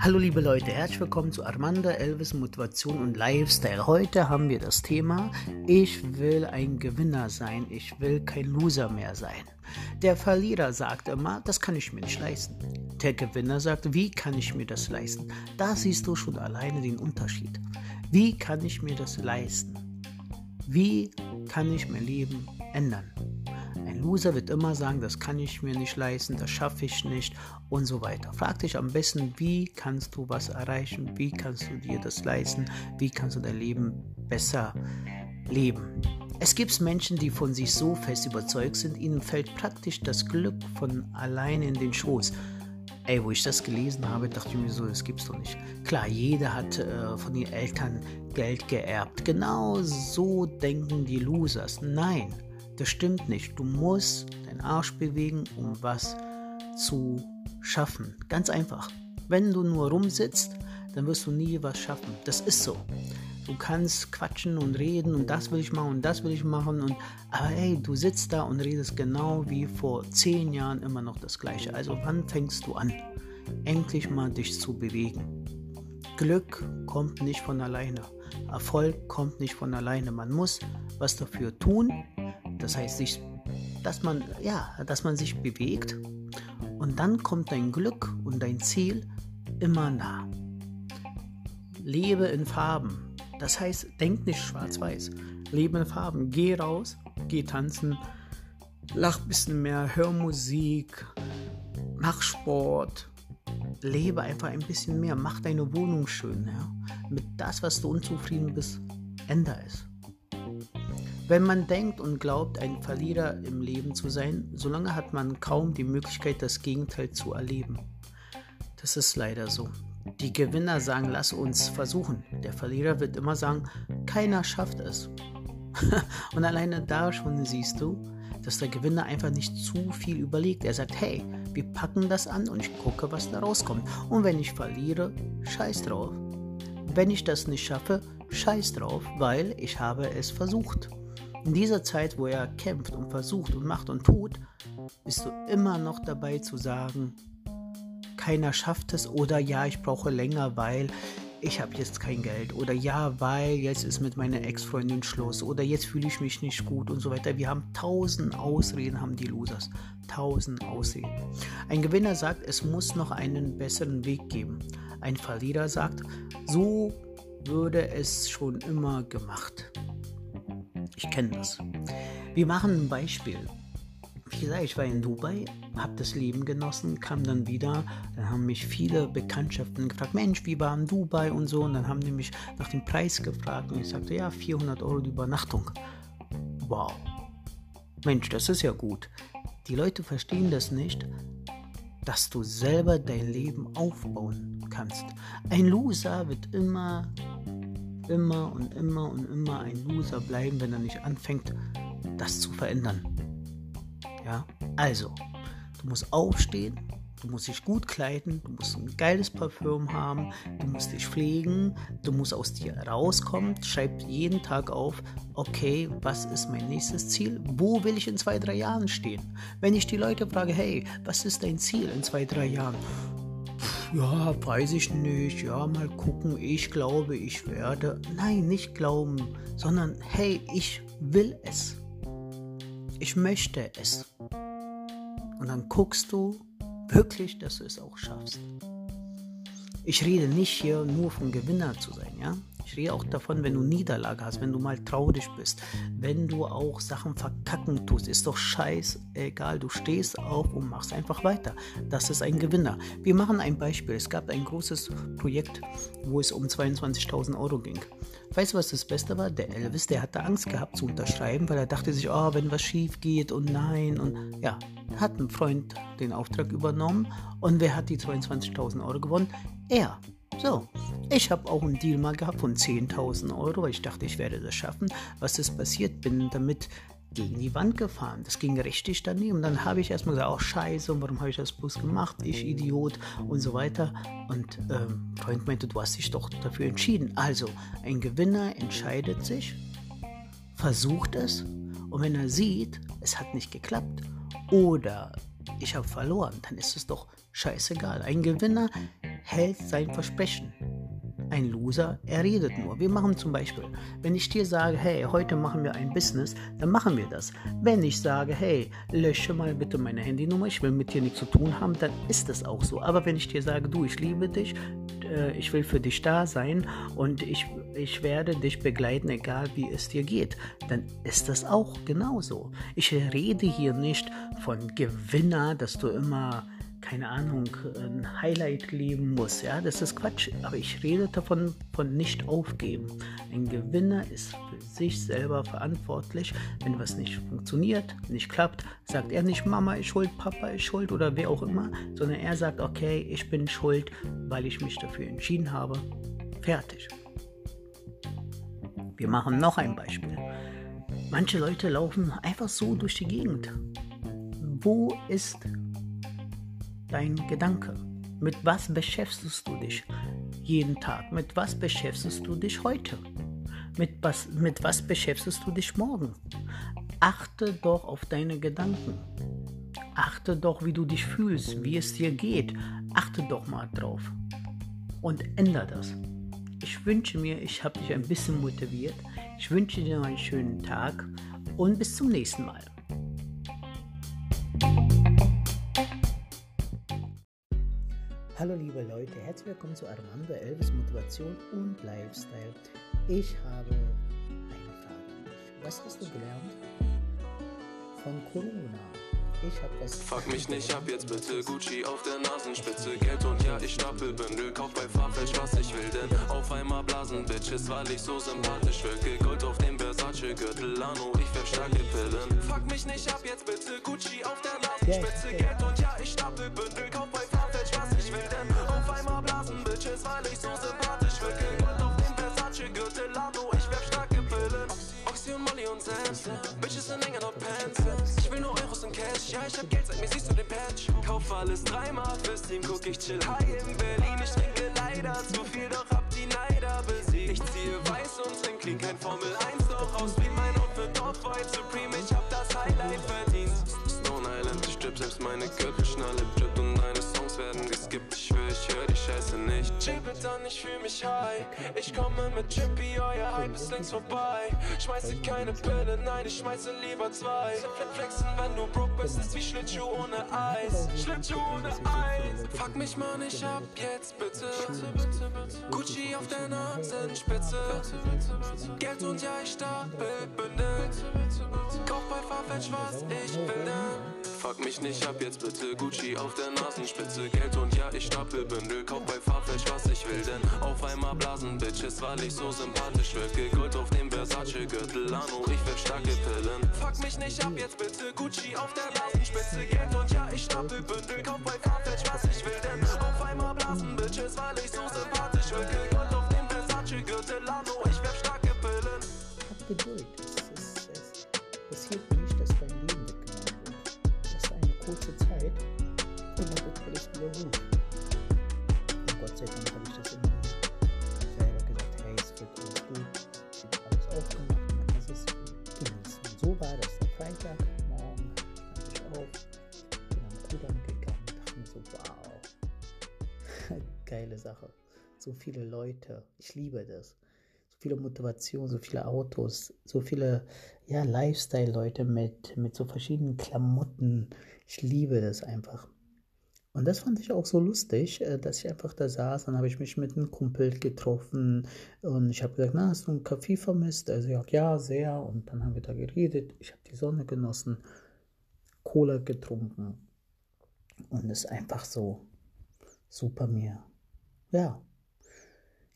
Hallo liebe Leute, herzlich willkommen zu Armanda Elvis Motivation und Lifestyle. Heute haben wir das Thema, ich will ein Gewinner sein, ich will kein Loser mehr sein. Der Verlierer sagt immer, das kann ich mir nicht leisten. Der Gewinner sagt, wie kann ich mir das leisten? Da siehst du schon alleine den Unterschied. Wie kann ich mir das leisten? Wie kann ich mein Leben ändern? Loser wird immer sagen, das kann ich mir nicht leisten, das schaffe ich nicht und so weiter. Frag dich am besten, wie kannst du was erreichen, wie kannst du dir das leisten, wie kannst du dein Leben besser leben. Es gibt Menschen, die von sich so fest überzeugt sind, ihnen fällt praktisch das Glück von alleine in den Schoß. Ey, wo ich das gelesen habe, dachte ich mir so, das gibt's doch nicht. Klar, jeder hat äh, von den Eltern Geld geerbt. Genau so denken die Losers. Nein, das stimmt nicht. Du musst deinen Arsch bewegen, um was zu schaffen. Ganz einfach. Wenn du nur rumsitzt, dann wirst du nie was schaffen. Das ist so. Du kannst quatschen und reden und das will ich machen und das will ich machen und aber ey, du sitzt da und redest genau wie vor zehn Jahren immer noch das Gleiche. Also wann fängst du an, endlich mal dich zu bewegen? Glück kommt nicht von alleine. Erfolg kommt nicht von alleine. Man muss was dafür tun. Das heißt, sich, dass man ja, dass man sich bewegt und dann kommt dein Glück und dein Ziel immer nah. Lebe in Farben. Das heißt, denk nicht schwarz-weiß. Lebe in Farben. Geh raus, geh tanzen, lach ein bisschen mehr, hör Musik, mach Sport. Lebe einfach ein bisschen mehr. Mach deine Wohnung schön. Ja? Mit das, was du unzufrieden bist, ändere es. Wenn man denkt und glaubt, ein Verlierer im Leben zu sein, solange hat man kaum die Möglichkeit, das Gegenteil zu erleben. Das ist leider so. Die Gewinner sagen, lass uns versuchen. Der Verlierer wird immer sagen, keiner schafft es. und alleine da schon siehst du, dass der Gewinner einfach nicht zu viel überlegt. Er sagt, hey, wir packen das an und ich gucke, was da rauskommt. Und wenn ich verliere, scheiß drauf. Wenn ich das nicht schaffe, scheiß drauf, weil ich habe es versucht. In dieser Zeit, wo er kämpft und versucht und macht und tut, bist du immer noch dabei zu sagen, keiner schafft es oder ja, ich brauche länger, weil ich habe jetzt kein Geld oder ja, weil jetzt ist mit meiner Ex-Freundin Schluss oder jetzt fühle ich mich nicht gut und so weiter. Wir haben tausend Ausreden, haben die Losers. Tausend Ausreden. Ein Gewinner sagt, es muss noch einen besseren Weg geben. Ein Verlierer sagt, so würde es schon immer gemacht. Ich kenne das. Wir machen ein Beispiel wie gesagt, ich war in Dubai, habe das Leben genossen, kam dann wieder, dann haben mich viele Bekanntschaften gefragt, Mensch, wie war in Dubai und so, und dann haben die mich nach dem Preis gefragt und ich sagte, ja, 400 Euro die Übernachtung. Wow. Mensch, das ist ja gut. Die Leute verstehen das nicht, dass du selber dein Leben aufbauen kannst. Ein Loser wird immer, immer und immer und immer ein Loser bleiben, wenn er nicht anfängt, das zu verändern. Ja, also, du musst aufstehen, du musst dich gut kleiden, du musst ein geiles Parfüm haben, du musst dich pflegen, du musst aus dir rauskommen, schreib jeden Tag auf, okay, was ist mein nächstes Ziel? Wo will ich in zwei, drei Jahren stehen? Wenn ich die Leute frage, hey, was ist dein Ziel in zwei, drei Jahren? Ja, weiß ich nicht, ja, mal gucken, ich glaube, ich werde. Nein, nicht glauben, sondern hey, ich will es. Ich möchte es. Und dann guckst du wirklich, dass du es auch schaffst. Ich rede nicht hier nur vom Gewinner zu sein, ja. Ich rede auch davon, wenn du Niederlage hast, wenn du mal traurig bist, wenn du auch Sachen verkacken tust, ist doch scheiß egal. Du stehst auf und machst einfach weiter. Das ist ein Gewinner. Wir machen ein Beispiel. Es gab ein großes Projekt, wo es um 22.000 Euro ging. Weißt du, was das Beste war? Der Elvis, der hatte Angst gehabt zu unterschreiben, weil er dachte sich, oh, wenn was schief geht und nein und ja, hat ein Freund den Auftrag übernommen und wer hat die 22.000 Euro gewonnen? Er. So, ich habe auch einen Deal mal gehabt von 10.000 Euro, ich dachte, ich werde das schaffen. Was ist passiert? Bin damit gegen die Wand gefahren. Das ging richtig daneben. Dann habe ich erstmal gesagt, oh scheiße, warum habe ich das bloß gemacht? Ich Idiot und so weiter. Und ähm, Freund meinte, du hast dich doch dafür entschieden. Also, ein Gewinner entscheidet sich, versucht es und wenn er sieht, es hat nicht geklappt oder ich habe verloren, dann ist es doch scheißegal. Ein Gewinner hält sein Versprechen. Ein Loser, er redet nur. Wir machen zum Beispiel, wenn ich dir sage, hey, heute machen wir ein Business, dann machen wir das. Wenn ich sage, hey, lösche mal bitte meine Handynummer, ich will mit dir nichts zu tun haben, dann ist das auch so. Aber wenn ich dir sage, du, ich liebe dich, äh, ich will für dich da sein und ich, ich werde dich begleiten, egal wie es dir geht, dann ist das auch genauso. Ich rede hier nicht von Gewinner, dass du immer keine Ahnung, ein Highlight leben muss. Ja, das ist Quatsch. Aber ich rede davon von nicht aufgeben. Ein Gewinner ist für sich selber verantwortlich. Wenn was nicht funktioniert, nicht klappt, sagt er nicht Mama ist schuld, Papa ist schuld oder wer auch immer, sondern er sagt, okay, ich bin schuld, weil ich mich dafür entschieden habe. Fertig. Wir machen noch ein Beispiel. Manche Leute laufen einfach so durch die Gegend. Wo ist dein Gedanke? Mit was beschäftigst du dich jeden Tag? Mit was beschäftigst du dich heute? Mit was, mit was beschäftigst du dich morgen? Achte doch auf deine Gedanken. Achte doch, wie du dich fühlst, wie es dir geht. Achte doch mal drauf. Und ändere das. Ich wünsche mir, ich habe dich ein bisschen motiviert. Ich wünsche dir einen schönen Tag und bis zum nächsten Mal. Hallo liebe Leute, herzlich willkommen zu Armando Elvis Motivation und Lifestyle. Ich habe eine Frage. Was hast du gelernt von Corona? Ich hab was. Fuck mich nicht ab, jetzt bitte Gucci auf der Nasenspitze. Geld und ja, ich stapel Bündel, kauf bei Farfetch, was ich will. Denn auf einmal blasen Bitches, weil ich so sympathisch wirke. Gold auf dem Versace Gürtel, Lano, ich werf starke Pillen. Fuck mich nicht ab, jetzt bitte Gucci auf der Nasenspitze. Geld ich hab Geld, sag mir, siehst du den Patch? Kauf alles dreimal fürs Team, guck, ich chill high in Berlin. Ich trinke leider zu viel, doch hab die Neider besiegt. Ich ziehe weiß und trink clean, kein Formel 1, doch aus wie mein Outfit Off-White Supreme. Ich hab das Highlight verdient. Stone Island, ich strip selbst meine Gürtelschnalle drippt und deine Songs werden geskippt. Ich ich hör die Scheiße nicht. Chill an, ich fühl mich high. Ich komme mit Chippy, euer Hype ist längst vorbei. Schmeiße keine Pille, nein, ich schmeiße lieber zwei. Flexen, wenn du broke bist, ist wie Schlittschuh ohne Eis. Schlittschuh ohne Eis. Fuck mich mal nicht ab, jetzt bitte. Gucci auf der Nasenspitze. Geld und ja, ich stapel Bündel. Kauf bei Farfetch, was ich will. Fuck mich nicht ab, jetzt bitte Gucci auf der Nasenspitze. Geld und ja, ich stapel Bündel. Kauf bei Farfetch, was ich will, denn auf einmal blasen Bitches, weil ich so sympathisch wirke. Gold auf dem Versace Gürtel, Lano, ich werf starke Pillen. Fuck mich nicht ab, jetzt bitte Gucci auf der Nasenspitze. Geld und ja, ich stapel Bündel. Kauf bei Farfetch, was ich will, denn auf einmal blasen Bitches, weil ich so sympathisch wirke. Gold auf dem Versace Gürtel, Lano, ich werf starke Pillen. Hab Geduld. Es, ist, es passiert nicht, dass dein Leben weggenommen wird. Das ist eine kurze Zeit und dann wird alles wieder gut. Geile Sache. So viele Leute, ich liebe das so viele Motivation, so viele Autos, so viele ja, Lifestyle-Leute mit, mit so verschiedenen Klamotten. Ich liebe das einfach. Und das fand ich auch so lustig, äh, dass ich einfach da saß. Dann habe ich mich mit einem Kumpel getroffen und ich habe gesagt, na, hast du einen Kaffee vermisst? Er sagt, ja, sehr. Und dann haben wir da geredet. Ich habe die Sonne genossen, Cola getrunken und es einfach so super mir, ja,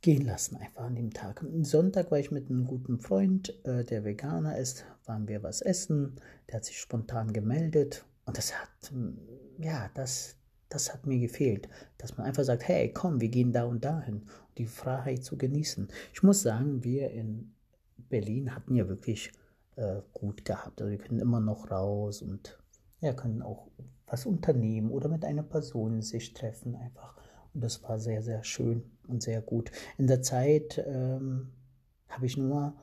gehen lassen, einfach an dem Tag. Am Sonntag war ich mit einem guten Freund, äh, der Veganer ist, waren wir was essen. Der hat sich spontan gemeldet und das hat, mm, ja, das, das hat mir gefehlt, dass man einfach sagt, hey, komm, wir gehen da und dahin, die Freiheit zu genießen. Ich muss sagen, wir in Berlin hatten ja wirklich äh, gut gehabt. Also wir können immer noch raus und ja, können auch was unternehmen oder mit einer Person sich treffen einfach. Und das war sehr, sehr schön und sehr gut. In der Zeit ähm, habe ich nur ein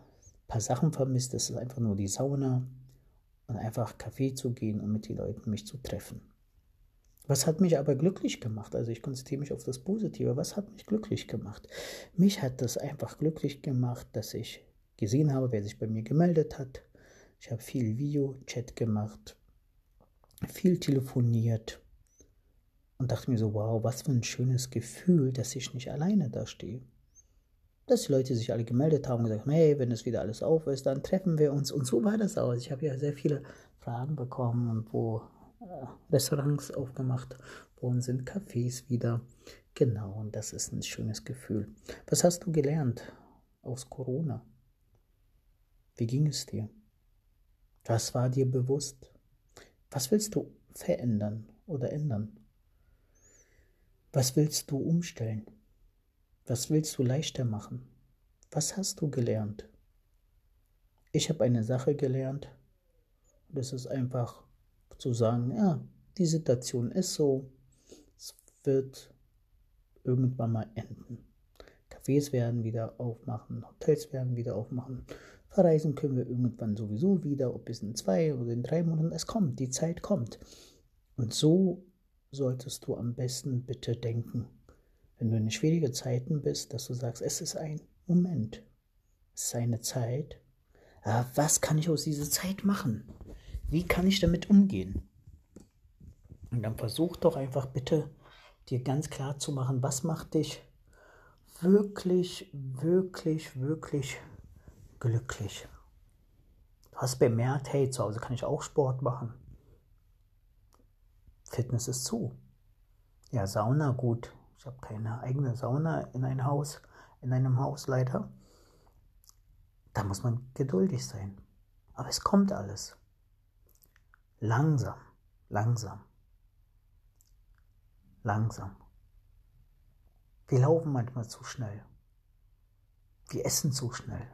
paar Sachen vermisst. Das ist einfach nur die Sauna und einfach Kaffee zu gehen und mit den Leuten mich zu treffen. Was hat mich aber glücklich gemacht? Also ich konzentriere mich auf das Positive. Was hat mich glücklich gemacht? Mich hat das einfach glücklich gemacht, dass ich gesehen habe, wer sich bei mir gemeldet hat. Ich habe viel Video-Chat gemacht, viel telefoniert und dachte mir so, wow, was für ein schönes Gefühl, dass ich nicht alleine da stehe. Dass die Leute sich alle gemeldet haben und gesagt, hey, wenn es wieder alles auf ist, dann treffen wir uns. Und so war das auch. Ich habe ja sehr viele Fragen bekommen und wo äh, Restaurants aufgemacht worden sind, Cafés wieder. Genau, und das ist ein schönes Gefühl. Was hast du gelernt aus Corona? Wie ging es dir? Was war dir bewusst? Was willst du verändern oder ändern? Was willst du umstellen? Was willst du leichter machen? Was hast du gelernt? Ich habe eine Sache gelernt. Das ist einfach zu sagen, ja, die Situation ist so, es wird irgendwann mal enden. Cafés werden wieder aufmachen, Hotels werden wieder aufmachen, verreisen können wir irgendwann sowieso wieder, ob es in zwei oder in drei Monaten, es kommt, die Zeit kommt. Und so solltest du am besten bitte denken, wenn du in schwierigen Zeiten bist, dass du sagst, es ist ein Moment, es ist eine Zeit. Aber was kann ich aus dieser Zeit machen? Wie kann ich damit umgehen? Und dann versuch doch einfach bitte dir ganz klar zu machen, was macht dich wirklich, wirklich, wirklich glücklich. Du hast bemerkt, hey, zu Hause kann ich auch Sport machen. Fitness ist zu. Ja, Sauna, gut. Ich habe keine eigene Sauna in ein Haus, in einem Haus leider. Da muss man geduldig sein. Aber es kommt alles. Langsam, langsam, langsam. Wir laufen manchmal zu schnell. Wir essen zu schnell.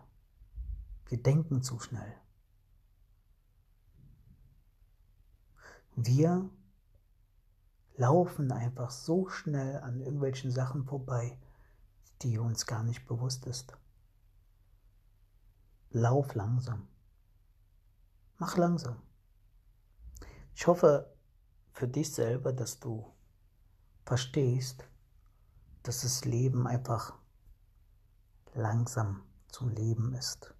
Wir denken zu schnell. Wir laufen einfach so schnell an irgendwelchen Sachen vorbei, die uns gar nicht bewusst ist. Lauf langsam. Mach langsam. Ich hoffe für dich selber, dass du verstehst, dass das Leben einfach langsam zum Leben ist.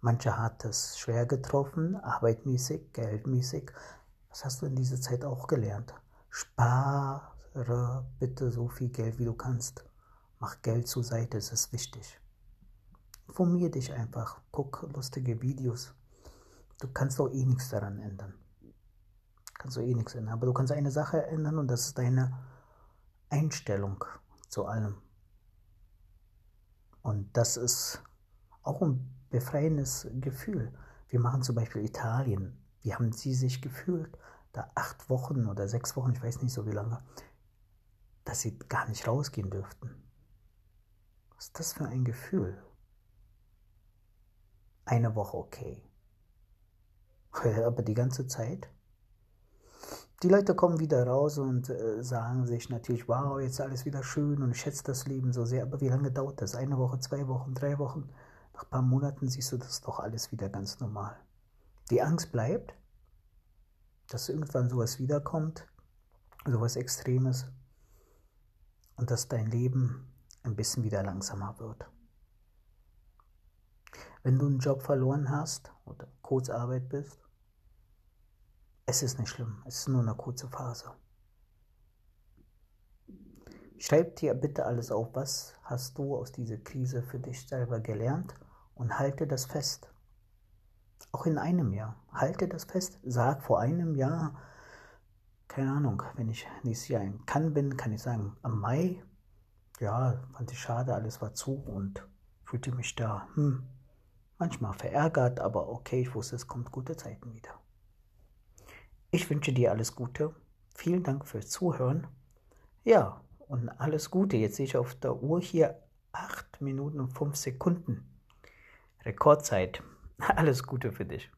Manche hat es schwer getroffen, arbeitmäßig, geldmäßig. Was hast du in dieser Zeit auch gelernt? Spare bitte so viel Geld, wie du kannst. Mach Geld zur Seite, es ist wichtig. Informier dich einfach, guck lustige Videos. Du kannst doch eh nichts daran ändern. Kannst du eh nichts ändern. Aber du kannst eine Sache ändern und das ist deine Einstellung zu allem. Und das ist auch ein befreiendes Gefühl. Wir machen zum Beispiel Italien. Wie haben sie sich gefühlt? Da acht Wochen oder sechs Wochen, ich weiß nicht so wie lange, dass sie gar nicht rausgehen dürften. Was ist das für ein Gefühl? Eine Woche okay. Aber die ganze Zeit? Die Leute kommen wieder raus und äh, sagen sich natürlich, wow, jetzt alles wieder schön und ich schätze das Leben so sehr. Aber wie lange dauert das? Eine Woche, zwei Wochen, drei Wochen? Nach ein paar Monaten siehst du das doch alles wieder ganz normal. Die Angst bleibt, dass irgendwann sowas wiederkommt, sowas Extremes und dass dein Leben ein bisschen wieder langsamer wird. Wenn du einen Job verloren hast oder Kurzarbeit bist, es ist nicht schlimm, es ist nur eine kurze Phase. Schreib dir bitte alles auf, was hast du aus dieser Krise für dich selber gelernt und halte das fest. Auch in einem Jahr. Halte das fest. Sag vor einem Jahr, keine Ahnung, wenn ich nächstes Jahr in Cannes bin, kann ich sagen, am Mai, ja, fand ich schade, alles war zu und fühlte mich da, hm, manchmal verärgert, aber okay, ich wusste, es kommt gute Zeiten wieder. Ich wünsche dir alles Gute. Vielen Dank fürs Zuhören. Ja, und alles Gute. Jetzt sehe ich auf der Uhr hier 8 Minuten und 5 Sekunden. Rekordzeit. Alles Gute für dich.